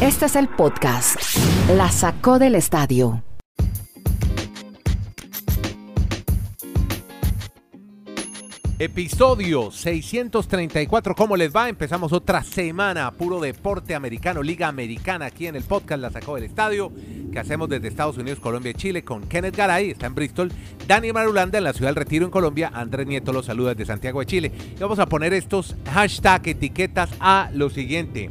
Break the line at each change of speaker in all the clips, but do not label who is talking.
Este es el podcast. La sacó del estadio.
Episodio 634. ¿Cómo les va? Empezamos otra semana, puro deporte americano, Liga Americana, aquí en el podcast La Sacó del Estadio, que hacemos desde Estados Unidos, Colombia y Chile, con Kenneth Garay, está en Bristol, Dani Marulanda en la ciudad del Retiro en Colombia, Andrés Nieto los saluda desde Santiago de Chile. Y vamos a poner estos hashtag etiquetas a lo siguiente.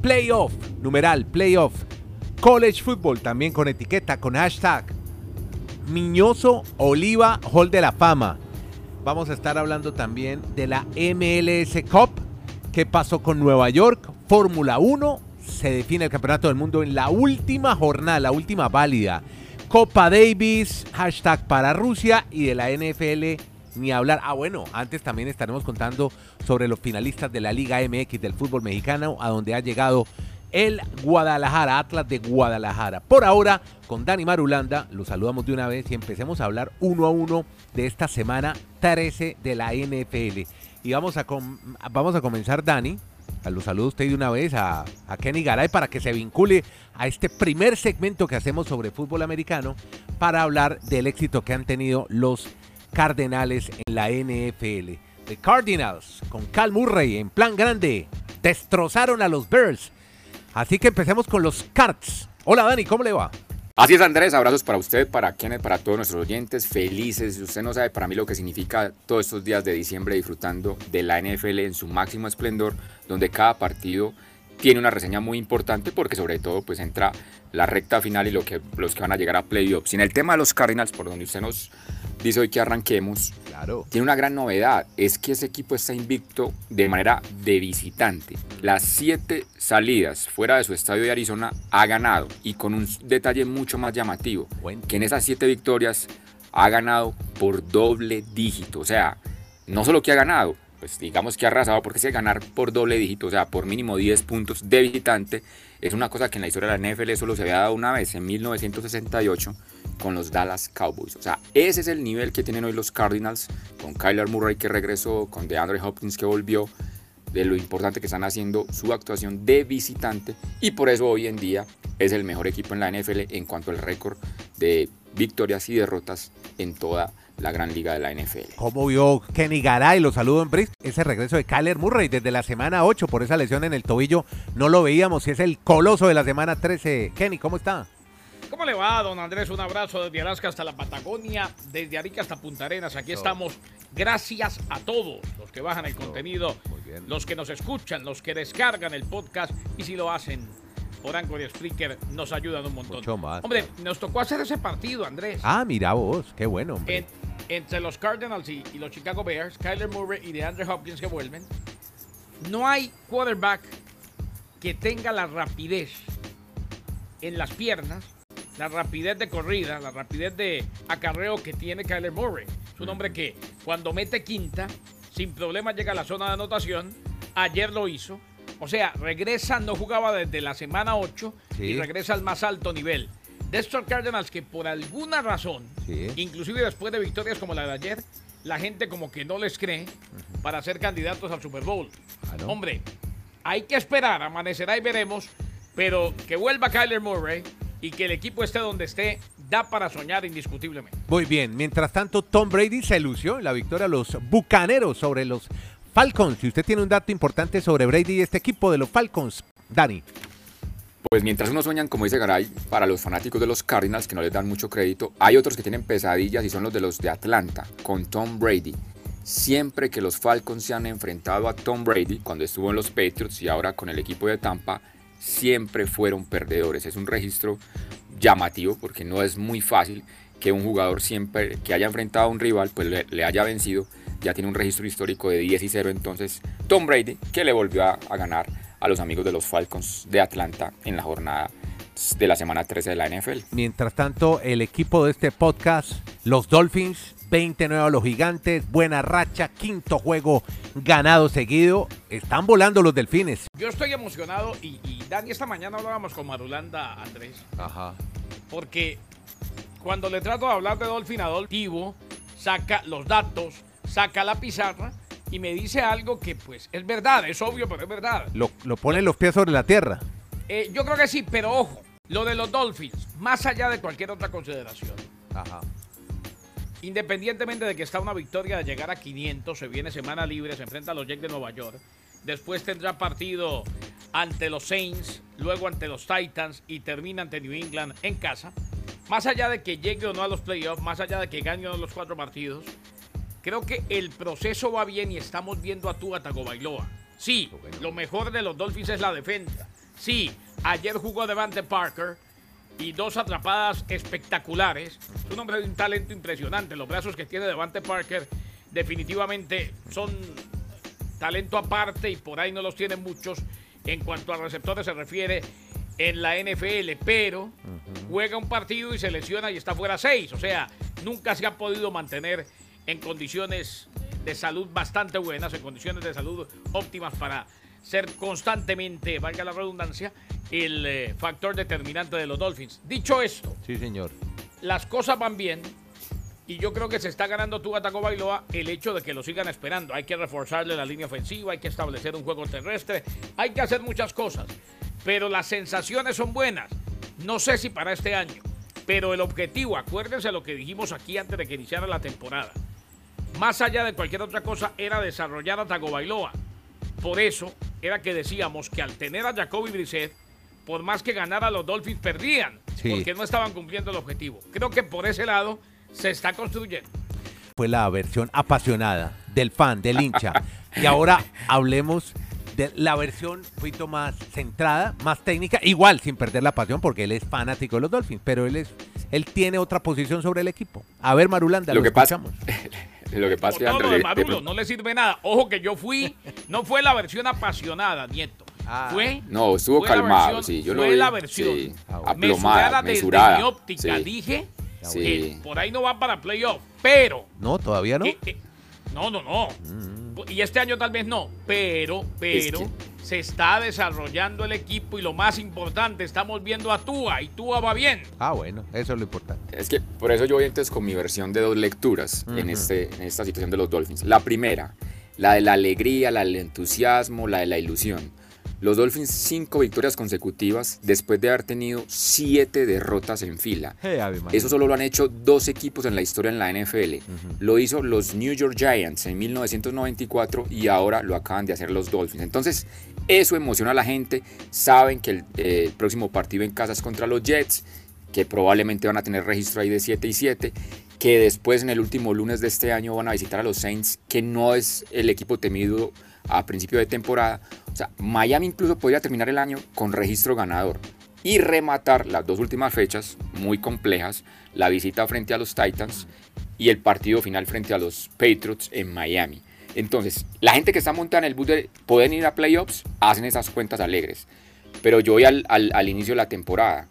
Playoff, numeral, playoff. College Football, también con etiqueta, con hashtag. Miñoso Oliva Hall de la Fama vamos a estar hablando también de la MLS Cup. ¿Qué pasó con Nueva York? Fórmula 1. Se define el campeonato del mundo en la última jornada, la última válida. Copa Davis, hashtag para Rusia y de la NFL ni hablar. Ah, bueno, antes también estaremos contando sobre los finalistas de la Liga MX del fútbol mexicano, a donde ha llegado el Guadalajara, Atlas de Guadalajara. Por ahora, con Dani Marulanda, lo saludamos de una vez y empecemos a hablar uno a uno de esta semana 13 de la NFL. Y vamos a, vamos a comenzar, Dani. Lo saludo usted de una vez a, a Kenny Garay para que se vincule a este primer segmento que hacemos sobre fútbol americano para hablar del éxito que han tenido los Cardenales en la NFL. The Cardinals, con Cal Murray en plan grande, destrozaron a los Bears Así que empecemos con los cards. Hola Dani, ¿cómo le va?
Así es Andrés, abrazos para usted, para quienes, para todos nuestros oyentes, felices. Usted no sabe para mí lo que significa todos estos días de diciembre disfrutando de la NFL en su máximo esplendor, donde cada partido tiene una reseña muy importante porque sobre todo pues entra la recta final y lo que, los que van a llegar a playoffs. Y en el tema de los Cardinals, por donde usted nos dice hoy que arranquemos, claro. tiene una gran novedad, es que ese equipo está invicto de manera de visitante. Las siete salidas fuera de su estadio de Arizona ha ganado y con un detalle mucho más llamativo, que en esas siete victorias ha ganado por doble dígito, o sea, no solo que ha ganado, pues digamos que ha arrasado porque si ganar por doble dígito, o sea, por mínimo 10 puntos de visitante, es una cosa que en la historia de la NFL solo se había dado una vez, en 1968, con los Dallas Cowboys. O sea, ese es el nivel que tienen hoy los Cardinals, con Kyler Murray que regresó, con DeAndre Hopkins que volvió, de lo importante que están haciendo su actuación de visitante, y por eso hoy en día es el mejor equipo en la NFL en cuanto al récord de victorias y derrotas en toda la la gran liga de la NFL.
¿Cómo vio Kenny Garay? Lo saludo en Bristol. Ese regreso de Kyler Murray desde la semana 8 por esa lesión en el tobillo. No lo veíamos y es el coloso de la semana 13. Kenny, ¿cómo está?
¿Cómo le va, don Andrés? Un abrazo desde Alaska hasta la Patagonia, desde Arica hasta Punta Arenas. Aquí estamos. Gracias a todos los que bajan el contenido, los que nos escuchan, los que descargan el podcast y si lo hacen por Anchor y Spreaker nos ayudan un montón.
Mucho más.
Hombre, nos tocó hacer ese partido, Andrés.
Ah, mira vos, qué bueno, hombre
entre los Cardinals y, los Chicago Bears, Kyler Murray y DeAndre Hopkins que vuelven, no hay quarterback que tenga la rapidez en las piernas, la rapidez de corrida, la rapidez de acarreo que tiene Kyler Murray. Es un hombre que cuando mete quinta, sin problema llega a la zona de anotación. Ayer lo hizo. O sea, regresa, no jugaba desde la semana 8 y regresa al más alto nivel de estos Cardinals que por alguna razón, inclusive después de victorias como la de ayer, la gente como que no les cree para ser candidatos al Super Bowl. Hombre, hay que esperar, amanecerá y veremos, pero que vuelva Kyler Murray y que el equipo esté donde esté, da para soñar indiscutiblemente.
Muy bien, mientras tanto Tom Brady se lució en la victoria a los Bucaneros sobre los Falcons. Si usted tiene un dato importante sobre Brady y este equipo de los Falcons, Dani.
Pues mientras unos sueñan, como dice Garay, para los fanáticos de los Cardinals, que no les dan mucho crédito, hay otros que tienen pesadillas y son los de los de Atlanta, con Tom Brady. Siempre que los Falcons se han enfrentado a Tom Brady, cuando estuvo en los Patriots y ahora con el equipo de Tampa, siempre fueron perdedores. Es un registro llamativo porque no es muy fácil que un jugador siempre que haya enfrentado a un rival pues le, haya vencido. Ya tiene un registro histórico de 10 y 0 entonces Tom Brady que le volvió a ganar a los amigos de los Falcons de Atlanta en la jornada de la semana 13 de la NFL.
Mientras tanto, el equipo de este podcast, los Dolphins, 29 a los gigantes, buena racha, quinto juego ganado seguido. Están volando los delfines.
Yo estoy emocionado y, Dani, esta mañana hablábamos con Marulanda Andrés.
Ajá.
Porque cuando le trato de hablar de Dolphin a saca los datos, saca la pizarra y me dice algo que pues es verdad, es obvio, pero es verdad.
Lo, lo pone los pies sobre la tierra.
Eh, yo creo que sí, pero ojo, lo de los Dolphins, más allá de cualquier otra consideración,
Ajá.
independientemente de que está una victoria de llegar a 500, se viene semana libre, se enfrenta a los Jets de Nueva York, después tendrá partido ante los Saints, luego ante los Titans y termina ante New England en casa. Más allá de que llegue o no a los playoffs, más allá de que gane o no los cuatro partidos, creo que el proceso va bien y estamos viendo a Tua Tagovailoa. Sí, lo mejor de los Dolphins es la defensa. Sí, ayer jugó Devante Parker y dos atrapadas espectaculares. Es un hombre de un talento impresionante. Los brazos que tiene Devante Parker definitivamente son talento aparte y por ahí no los tienen muchos en cuanto a receptores se refiere en la NFL, pero juega un partido y se lesiona y está fuera seis. O sea, nunca se ha podido mantener en condiciones de salud bastante buenas, en condiciones de salud óptimas para ser constantemente, valga la redundancia, el eh, factor determinante de los Dolphins. Dicho esto,
Sí, señor.
las cosas van bien y yo creo que se está ganando Tua Tagovailoa el hecho de que lo sigan esperando. Hay que reforzarle la línea ofensiva, hay que establecer un juego terrestre, hay que hacer muchas cosas, pero las sensaciones son buenas. No sé si para este año, pero el objetivo, acuérdense lo que dijimos aquí antes de que iniciara la temporada. Más allá de cualquier otra cosa era desarrollar a Tagovailoa. Por eso era que decíamos que al tener a Jacoby Brissett, por más que ganara los Dolphins perdían,
Sí.
porque no estaban cumpliendo el objetivo. Creo que por ese lado se está construyendo.
Fue la versión apasionada del fan, del hincha. y ahora hablemos de la versión un poquito más centrada, más técnica, igual sin perder la pasión porque él es fanático de los Dolphins, pero él es él tiene otra posición sobre el equipo. A ver, Marulanda, lo,
Lo que pasa-
escuchamos.
Lo que pasa es
Por
que
lo de
de-
no le sirve nada. Ojo que yo fui, no fue la versión apasionada, Nieto.
Ah.
Fue.
No, estuvo
fue
calmado,
versión-
sí, yo lo
fue
vi,
la versión
sí,
Ah,
aplomada,
mesurada desde
mesurada,
mi óptica.
sí.
Dije
Sí.
que por ahí no va para playoff, pero
No, todavía no.
que- que- no, no, no. Y este año tal vez no, pero, pero
Es
se está desarrollando el equipo y lo más importante, estamos viendo a Tua y Tua va bien.
Ah, bueno, eso es lo importante.
Es que por eso yo voy entonces con mi versión de dos lecturas en, este, en esta situación de los Dolphins. La primera, la de la alegría, la del entusiasmo, la de la ilusión. Los Dolphins cinco victorias consecutivas después de haber tenido siete derrotas en fila. Eso solo lo han hecho dos equipos en la historia en la NFL. Lo hizo los New York Giants en 1994 y ahora lo acaban de hacer los Dolphins. Entonces, eso emociona a la gente. Saben que el, eh, el próximo partido en casa es contra los Jets, que probablemente van a tener registro ahí de 7 y 7. Que después, en el último lunes de este año, van a visitar a los Saints, que no es el equipo temido a principio de temporada. O sea, Miami incluso podría terminar el año con registro ganador y rematar las dos últimas fechas muy complejas, la visita frente a los Titans y el partido final frente a los Patriots en Miami. Entonces, la gente que está montada en el bus de pueden ir a playoffs, hacen esas cuentas alegres. Pero yo voy al, al- al inicio de la temporada.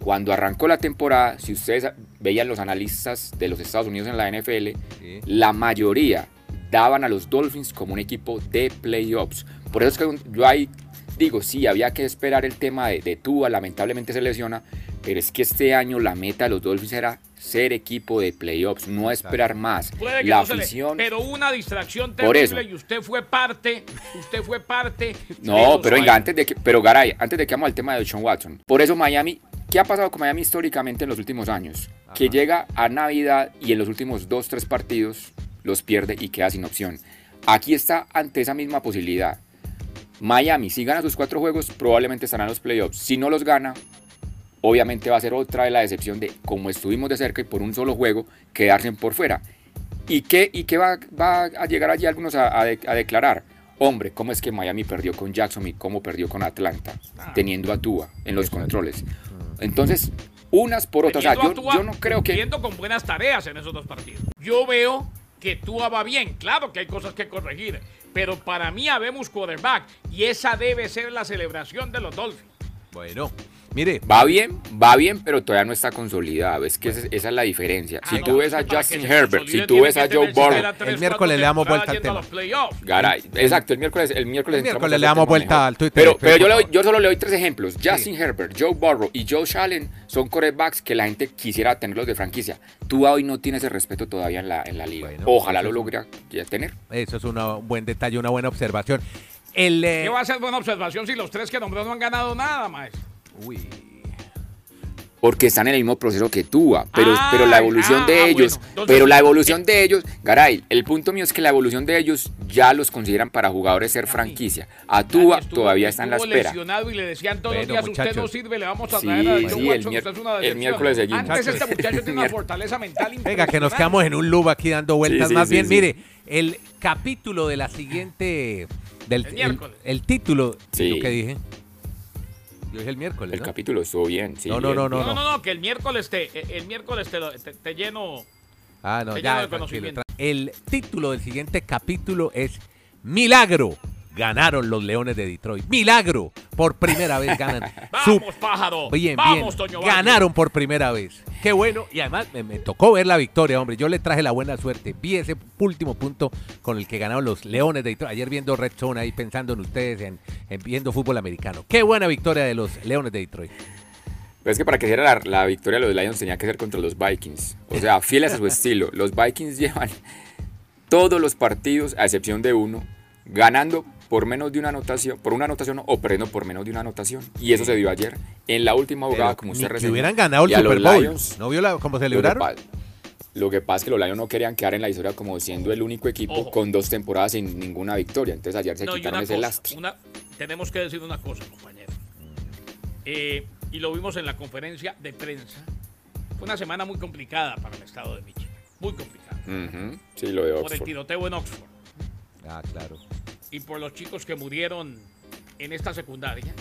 Cuando arrancó la temporada, si ustedes veían los analistas de los Estados Unidos en la NFL,
Sí.
la mayoría daban a los Dolphins como un equipo de playoffs. Por eso es que yo ahí digo, sí, había que esperar el tema de, de Tua, lamentablemente se lesiona, pero es que este año la meta de los Dolphins era ser equipo de playoffs, no esperar más.
Puede que
La
no se le-
afición...
pero una distracción
Por
terrible
eso.
y usted fue parte, usted fue parte.
No, pero venga, antes de que, pero Garay, antes de que vamos al tema de Sean Watson. Por eso Miami, ¿qué ha pasado con Miami históricamente en los últimos años? Que llega a Navidad y en los últimos dos, tres partidos los pierde y queda sin opción. Aquí está ante esa misma posibilidad. Miami, si gana sus cuatro juegos, probablemente estará en los playoffs. Si no los gana, obviamente va a ser otra de la decepción de, como estuvimos de cerca y por un solo juego, quedarse por fuera. ¿Y qué, y qué va, va a llegar allí algunos a, a de- a declarar? Hombre, ¿cómo es que Miami perdió con Jackson y cómo perdió con Atlanta? Teniendo a Tua en los controles. Entonces, unas por otras. O sea, yo, yo no creo que...
con buenas tareas en esos dos partidos. Yo veo que Tua va bien. Claro que hay cosas que corregir. Pero para mí habemos quarterback. Y esa debe ser la celebración de los Dolphins.
Bueno, mire,
Va bien, va bien, pero todavía no está consolidado. Es que esa, esa es la diferencia.
Ah,
Si
no,
tú ves
es
a Justin Herbert, si tú ves a Joe Burrow...
El miércoles le damos vuelta al tema.
Garay, exacto, el miércoles, el miércoles,
El miércoles le damos
tema
vuelta
mejor.
al Twitter,
Pero,
por
pero yo, le doy- yo solo le doy tres ejemplos. Justin Herbert, Joe Burrow y Joe Allen son corebacks que la gente quisiera tenerlos de franquicia. Tú hoy no tienes el respeto todavía en la, en la liga.
Bueno,
Ojalá lo logre ya tener.
eso es una- un buen detalle, una buena observación. El, eh,
¿Qué va a ser buena observación si los tres que nombró no han ganado nada, maestro?
Uy.
porque están en el mismo proceso que tú, pero,
Ah,
pero la evolución
ah,
de
ah,
ellos,
bueno, entonces-
pero la evolución de ellos, Garay, el punto mío es que la evolución de ellos ya los consideran para jugadores ser franquicia. A Tua
estuvo-
todavía está en la espera.
lesionado y le decían todos
Bueno,
los días, usted no sirve, le vamos a
Sí,
traer a
sí, el
Watson,
mier-
usted es una
el miércoles seguimos.
Antes este muchacho tiene una fortaleza mental
Venga, que nos quedamos en un loop aquí dando vueltas.
Sí, sí,
Más
sí,
bien,
sí.
mire, el capítulo de la siguiente. Del,
El
el,
miércoles.
el título.
Sí.
¿Yo qué dije? Yo dije el miércoles.
El
¿no?
capítulo estuvo bien, sí.
No, no,
bien.
no,
No, no, no, que el miércoles te, el miércoles te, lo- te- te lleno.
Ah, no,
Te lleno
ya.
de conocimiento.
El título del siguiente capítulo es Milagro. Ganaron los Leones de Detroit. Milagro. Por primera vez ganan. su-
Vamos, pájaro.
Bien,
Vamos,
bien.
Toño.
Ganaron por primera vez. Qué bueno. Y además me, me tocó ver la victoria, hombre. Yo le traje la buena suerte. Vi ese último punto con el que ganaron los Leones de Detroit. Ayer viendo Red Zone ahí pensando en ustedes, en, en viendo fútbol americano. Qué buena victoria de los Leones de Detroit.
Pero es que para que diera la, la victoria de los Lions tenía que ser contra los Vikings. O sea, fieles a su estilo. Los Vikings llevan todos los partidos, a excepción de uno, ganando por menos de una anotación, por una anotación o perdiendo por menos de una anotación. Y eso se dio ayer. En la última jugada,
Pero
como usted
que
reseñó.
hubieran ganado el Super Bowl.
Lions,
¿No vio la, cómo
lo que
celebraron?
Lo que pasa es que los Lions no querían quedar en la historia como siendo el único equipo
Ojo.
con dos temporadas sin ninguna victoria. Entonces ayer se
No,
quitaron ese
cosa,
lastre.
una- tenemos que decir una cosa, compañero. Eh, y lo vimos en la conferencia de prensa. Fue una semana muy complicada para el estado de Michigan. Muy complicada.
Sí, lo de
Por el
Oxford.
tiroteo en Oxford.
Ah, claro.
Y por los chicos que murieron en esta secundaria.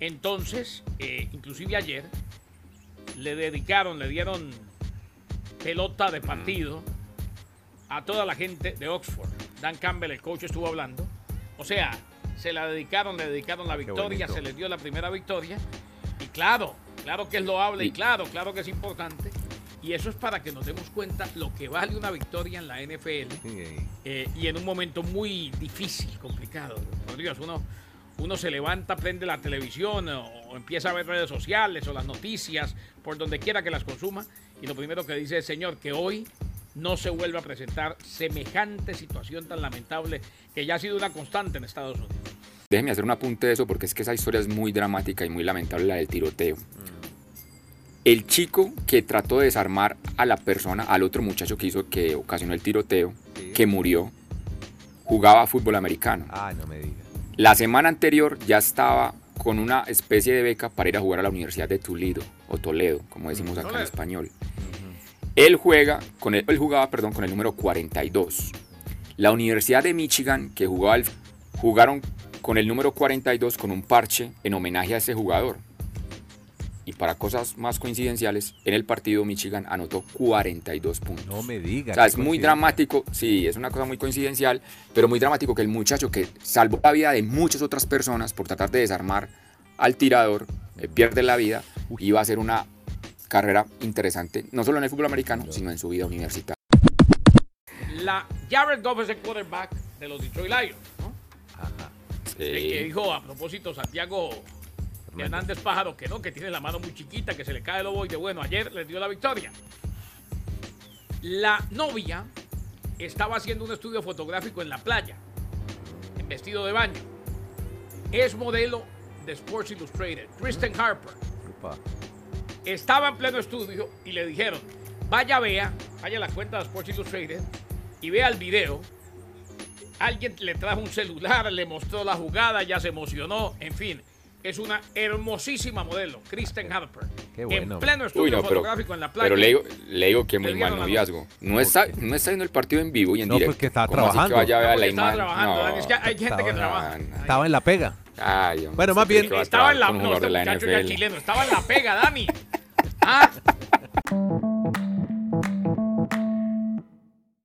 Entonces, eh, inclusive ayer, le dedicaron, le dieron pelota de partido a toda la gente de Oxford. Dan Campbell, el coach, estuvo hablando. O sea, se la dedicaron, le dedicaron la victoria, se les dio la primera victoria. Y claro, claro que es loable Y- claro, claro que es importante. Y eso es para que nos demos cuenta lo que vale una victoria en la NFL eh, y en un momento muy difícil, complicado. Por Dios, uno, uno se levanta, prende la televisión o, o empieza a ver redes sociales o las noticias, por donde quiera que las consuma, y lo primero que dice es, Señor, que hoy no se vuelva a presentar semejante situación tan lamentable que ya ha sido una constante en Estados Unidos.
Déjeme hacer un apunte de eso porque es que esa historia es muy dramática y muy lamentable, la del tiroteo. El chico que trató de desarmar a la persona, al otro muchacho que hizo, que ocasionó el tiroteo, que murió, jugaba fútbol americano.
Ah, no me diga.
La semana anterior ya estaba con una especie de beca para ir a jugar a la Universidad de Toledo, o Toledo, como decimos acá en español. Él juega con el, él jugaba, perdón, con el número 42. La Universidad de Michigan, que jugaba el- jugaron con el número 42 con un parche en homenaje a ese jugador. Y para cosas más coincidenciales, en el partido Michigan anotó 42 puntos.
No me diga.
O sea, es muy dramático, sí, es una cosa muy coincidencial, pero muy dramático que el muchacho que salvó la vida de muchas otras personas por tratar de desarmar al tirador, eh, pierde la vida, y va a hacer una carrera interesante, no solo en el fútbol americano, sino en su vida universitaria.
La Jared Goff es el quarterback de los Detroit Lions, ¿no?
Ajá.
Eh, que dijo a propósito Santiago Hernández Pájaro que no, que tiene la mano muy chiquita, que se le cae el ovoide. Bueno, ayer les dio la victoria. La novia estaba haciendo un estudio fotográfico en la playa, en vestido de baño. Es modelo de Sports Illustrated, Kristen Harper. Estaba en pleno estudio y le dijeron, vaya vea, vaya a la cuenta de Sports Illustrated y vea el video. Alguien le trajo un celular, le mostró la jugada, ya se emocionó, en fin. Es una hermosísima modelo, Kristen Harper.
Qué bueno.
En pleno estudio
Uy, no, pero,
fotográfico en la playa.
pero le digo, le digo que muy mal noviazgo. No está, no está viendo el partido en vivo y en
No,
directo.
porque estaba
¿Cómo así
trabajando.
que vaya a ver
No,
la
porque estaba trabajando,
No.
Dani, es que hay gente que
Estaba-
trabaja.
Estaba en la pega.
Ay, hombre,
Bueno, más
¿usted
bien-
que
Estaba en la, no, este
de la
muchacho ya
NFL?
chileno, estaba en la pega, Dani. Ah,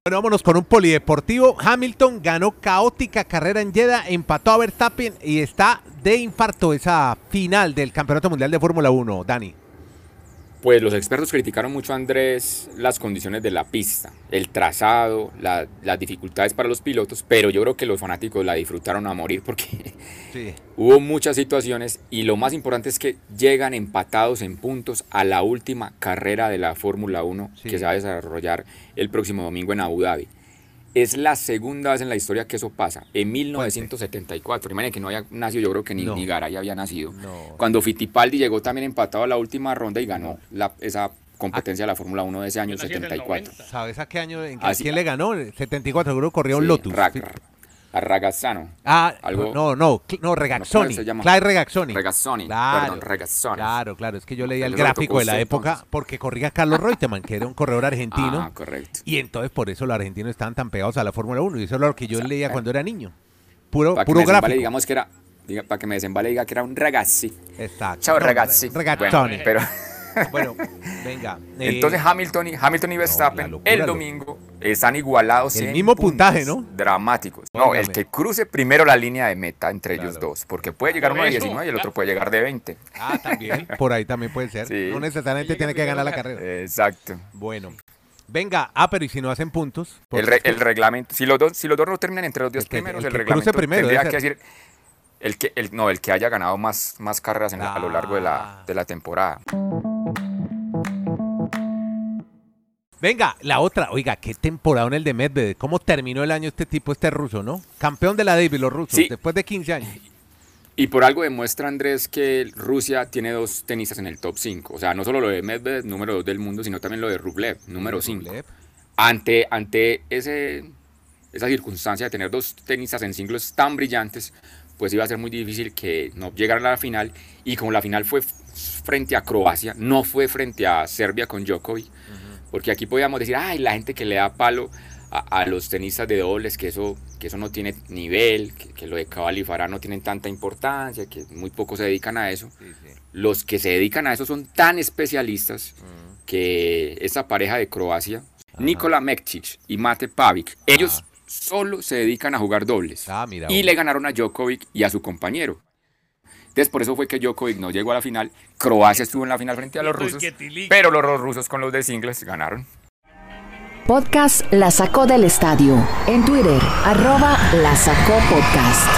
Bueno, vámonos con un polideportivo. Hamilton ganó caótica carrera en Jeddah, empató a Verstappen y está de infarto esa final del Campeonato Mundial de Fórmula 1, Dani.
Pues los expertos criticaron mucho a Andrés las condiciones de la pista, el trazado, la- las dificultades para los pilotos, pero yo creo que los fanáticos la disfrutaron a morir porque
Sí.
hubo muchas situaciones y lo más importante es que llegan empatados en puntos a la última carrera de la Fórmula 1
Sí.
que se va a desarrollar el próximo domingo en Abu Dhabi. Es la segunda vez en la historia que eso pasa. En 1974. Imagínense que no había nacido, yo creo que ni,
No.
ni Garay había nacido.
No.
Cuando Fittipaldi llegó también empatado a la última ronda y ganó la- esa competencia de la Fórmula 1 de ese año
el
74.
90.
¿Sabes a qué año? en qué-. ¿Quién le ganó? 74, creo que corría un
Sí,
Lotus.
Ra- a Ragazzano.
Ah,
Algo-
no, no, no, Regazzoni.
¿cómo se llama?
Clyde Regazzoni.
Regazzoni,
Claro,
perdón, Regazzoni.
Claro, claro, es que yo leía el gráfico de la época
entonces.
porque corría Carlos Reutemann, que era un corredor argentino.
Ah, correcto.
Y entonces por eso los argentinos estaban tan pegados a la Fórmula 1. Y eso es lo que yo leía cuando era niño. Puro,
Para que
puro
desembale,
gráfico.
digamos que era, diga- para que me desembale, diga que era un ragazzi.
Exacto.
Chao,
No,
ragazzi. Bueno, pero
Bueno, venga. eh,
entonces Hamilton y, Hamilton y Verstappen
locura,
el domingo están igualados
El
en
mismo puntaje,
puntos
¿no?
Dramáticos. No,
Óigame.
el que cruce primero la línea de meta entre ellos dos, porque puede llegar uno de
eso,
19 y el otro puede llegar de 20.
Ah, también. Por ahí también puede ser.
Sí.
No necesariamente tiene que ganar la carrera.
Exacto.
Bueno. Venga, ah, pero ¿y si no hacen puntos?
El, re- el reglamento, si los dos, si los dos no terminan entre los 10
El que-
primeros,
el
el,
que cruce
reglamento
primero
tendría
debe
que decir el que el, no, el que haya ganado más, más carreras en a lo largo de
Ah.
la, de la temporada.
Venga, la otra. Oiga, qué temporada en el de Medvedev. ¿Cómo terminó el año este tipo, este ruso, no? Campeón de la Davis, los rusos,
Sí.
después de 15 años.
Y por algo demuestra Andrés que Rusia tiene dos tenistas en el top 5. O sea, no solo lo de Medvedev, número 2 del mundo, sino también lo de Rublev, número 5.
Rublev.
Ante, ante ese, esa circunstancia de tener dos tenistas en singles tan brillantes, pues iba a ser muy difícil que no llegaran a la final. Y como la final fue frente a Croacia, no fue frente a Serbia con Djokovic, porque aquí podíamos decir, ay, la gente que le da palo a, a los tenistas de dobles, que eso, que eso no tiene nivel, que, que lo de Cabal y Farah no tienen tanta importancia, que muy pocos se dedican a eso. Los que se dedican a eso son tan especialistas que esa pareja de Croacia, Nikola Mektic y Mate Pavic, ellos solo se dedican a jugar dobles.
Ah, mira.
y le ganaron a Djokovic y a su compañero. Entonces por eso fue que Djokovic no llegó a la final. Croacia estuvo en la final frente a los rusos. Pero los rusos con los de singles ganaron.
Podcast La Sacó del Estadio. En Twitter, arroba La Sacó Podcast.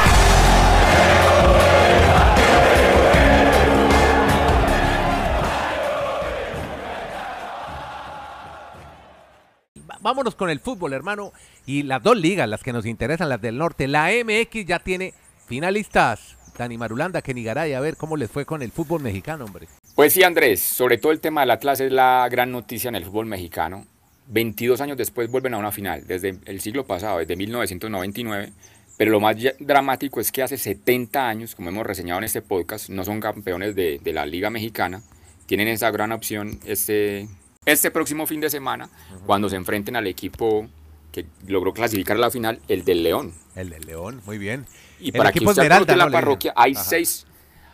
Vámonos con el fútbol, hermano. Y las dos ligas, las que nos interesan, las del norte. La MX ya tiene finalistas. Dani Marulanda, Kenny Garay, a ver cómo les fue con el fútbol mexicano, hombre.
Pues sí, Andrés, sobre todo el tema del Atlas es la gran noticia en el fútbol mexicano. 22 años después vuelven a una final, desde el siglo pasado, desde 1999. Pero lo más dramático es que hace 70 años, como hemos reseñado en este podcast, no son campeones de, de la Liga Mexicana. Tienen esa gran opción este, este próximo fin de semana, cuando se enfrenten al equipo que logró clasificar a la final, el del León.
El del León, muy bien.
Y
El
para que usted la
¿no? Dicen.
parroquia, hay
Ajá.
seis,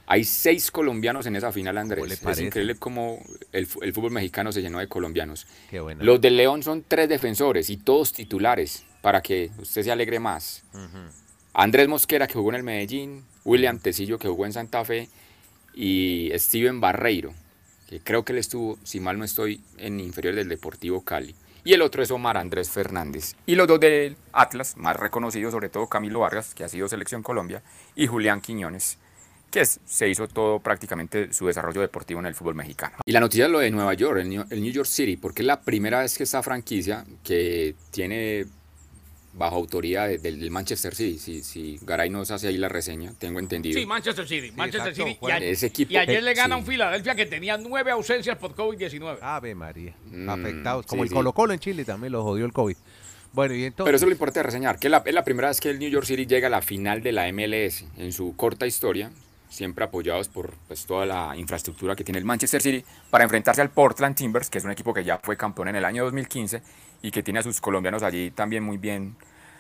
hay seis colombianos en esa final,
¿Cómo
Andrés. Es increíble cómo el, el fútbol mexicano se llenó de colombianos.
Qué bueno.
Los del León son tres defensores y todos titulares, para que usted se alegre más. Andrés Mosquera, que jugó en el Medellín, William Tecillo, que jugó en Santa Fe, y Steven Barreiro, que creo que él estuvo, si mal no estoy, en inferior del Deportivo Cali. Y el otro es Omar Andrés Fernández. Y los dos del Atlas, más reconocidos, sobre todo Camilo Vargas, que ha sido Selección Colombia, y Julián Quiñones, que se hizo todo prácticamente su desarrollo deportivo en el fútbol mexicano. Y la noticia es lo de Nueva York, New, el New York City, porque es la primera vez que esta franquicia que tiene bajo autoridad de- del, del Manchester City, si, si Garay nos hace ahí la reseña, tengo entendido.
Sí, Manchester City. Manchester
exacto,
City. Y, a-
Ese equipo-
y ayer le gana
sí.
un Filadelfia que tenía nueve ausencias por COVID-19.
Ave María.
Mm,
Afectados. Como
sí,
el
sí.
Colo Colo en Chile también lo jodió el COVID. Bueno, y entonces.
Pero eso es lo importante de reseñar, que es la, es la primera vez que el New York City llega a la final de la MLS en su corta historia, siempre apoyados por pues, toda la infraestructura que tiene el Manchester City, para enfrentarse al Portland Timbers, que es un equipo que ya fue campeón en el año 2015 y que tiene a sus colombianos allí también muy bien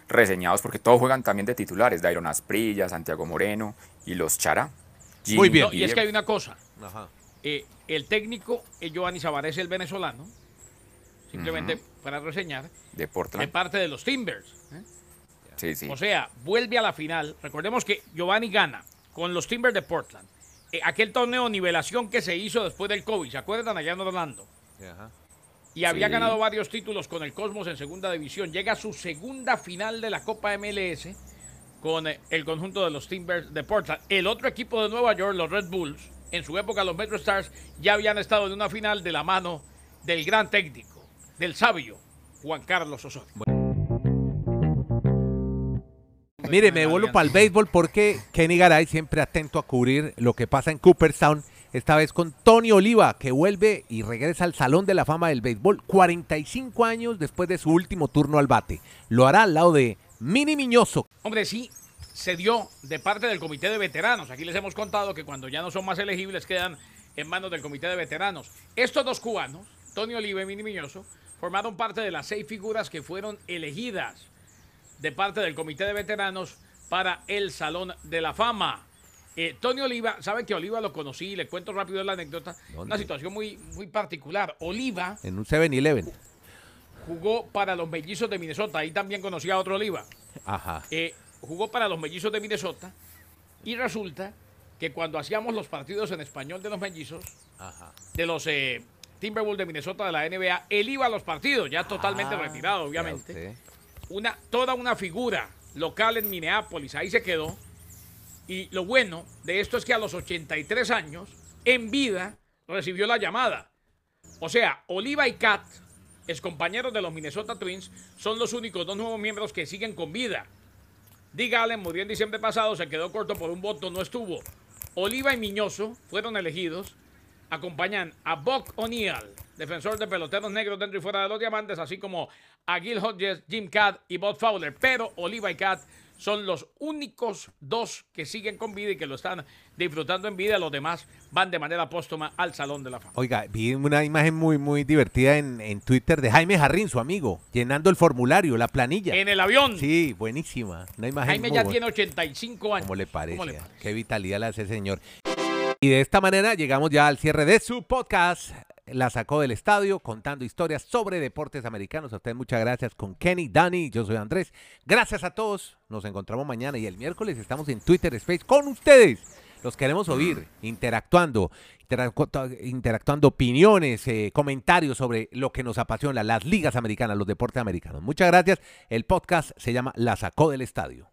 reseñados, porque todos juegan también de titulares, Dairon Asprilla, Santiago Moreno y los Chara.
Muy bien.
No, y es que hay una cosa.
Ajá.
eh, el técnico es Giovanni Savarez, el venezolano, simplemente para reseñar,
De
de
Portland.
parte de los Timbers. ¿eh?
Sí, sí.
O sea, vuelve a la final. Recordemos que Giovanni gana con los Timbers de Portland. Eh, aquel torneo de nivelación que se hizo después del COVID, ¿se acuerdan? Allá en Orlando.
Ajá.
Y había
Sí.
ganado varios títulos con el Cosmos en segunda división. Llega a su segunda final de la Copa MLS con eh, el conjunto de los Timbers de Portland. El otro equipo de Nueva York, los Red Bulls, en su época los Metro Stars, ya habían estado en una final de la mano del gran técnico, del sabio Juan Carlos Osorio.
Mire, me vuelvo para el béisbol porque Kenny Garay siempre atento a cubrir lo que pasa en Cooperstown. Esta vez con Tony Oliva, que vuelve y regresa al Salón de la Fama del Béisbol 45 años después de su último turno al bate. Lo hará al lado de Mini Miñoso.
Hombre, sí, se dio de parte del comité de veteranos. Aquí les hemos contado que cuando ya no son más elegibles quedan en manos del comité de veteranos. Estos dos cubanos, Tony Oliva y Mini Miñoso, formaron parte de las seis figuras que fueron elegidas de parte del comité de veteranos para el Salón de la Fama. Eh, Tony Oliva, saben que Oliva lo conocí, le cuento rápido la anécdota, una situación muy, muy particular. Oliva
En un 7-Eleven.
jugó para los mellizos de Minnesota, ahí también conocí a otro Oliva.
Ajá.
Eh, jugó para los mellizos de Minnesota y resulta que cuando hacíamos los partidos en español de los mellizos,
Ajá.
de los eh, Timberwolves de Minnesota de la NBA, él iba a los partidos, ya totalmente
Ah,
retirado, obviamente. Una, toda una figura local en Minneapolis, ahí se quedó. Y lo bueno de esto es que a los 83 años, en vida, recibió la llamada. O sea, Oliva y Kat, compañeros de los Minnesota Twins, son los únicos dos nuevos miembros que siguen con vida. Dick Allen murió en diciembre pasado, se quedó corto por un voto, no estuvo. Oliva y Miñoso fueron elegidos. Acompañan a Buck O'Neill, defensor de peloteros negros dentro y fuera de los diamantes, así como a Gil Hodges, Jim Catt y Bob Fowler. Pero Oliva y Catt son los únicos dos que siguen con vida y que lo están disfrutando en vida. Los demás van de manera póstuma al Salón de la Fama.
Oiga, vi una imagen muy, muy divertida en, en Twitter de Jaime Jarrín, su amigo, llenando el formulario, la planilla.
En el avión,
Sí, buenísima. Una imagen
Jaime
muy
ya
buena.
tiene 85 años.
¿Cómo le parece?
¿Cómo le parece?
Qué vitalidad le hace ese señor. Y de esta manera llegamos ya al cierre de su podcast. La sacó del estadio contando historias sobre deportes americanos. A ustedes muchas gracias con Kenny, Dani, yo soy Andrés. Gracias a todos. Nos encontramos mañana y el miércoles estamos en Twitter Space con ustedes. Los queremos oír, interactuando, interactuando opiniones, eh, comentarios sobre lo que nos apasiona, las ligas americanas, los deportes americanos. Muchas gracias. El podcast se llama La sacó del estadio.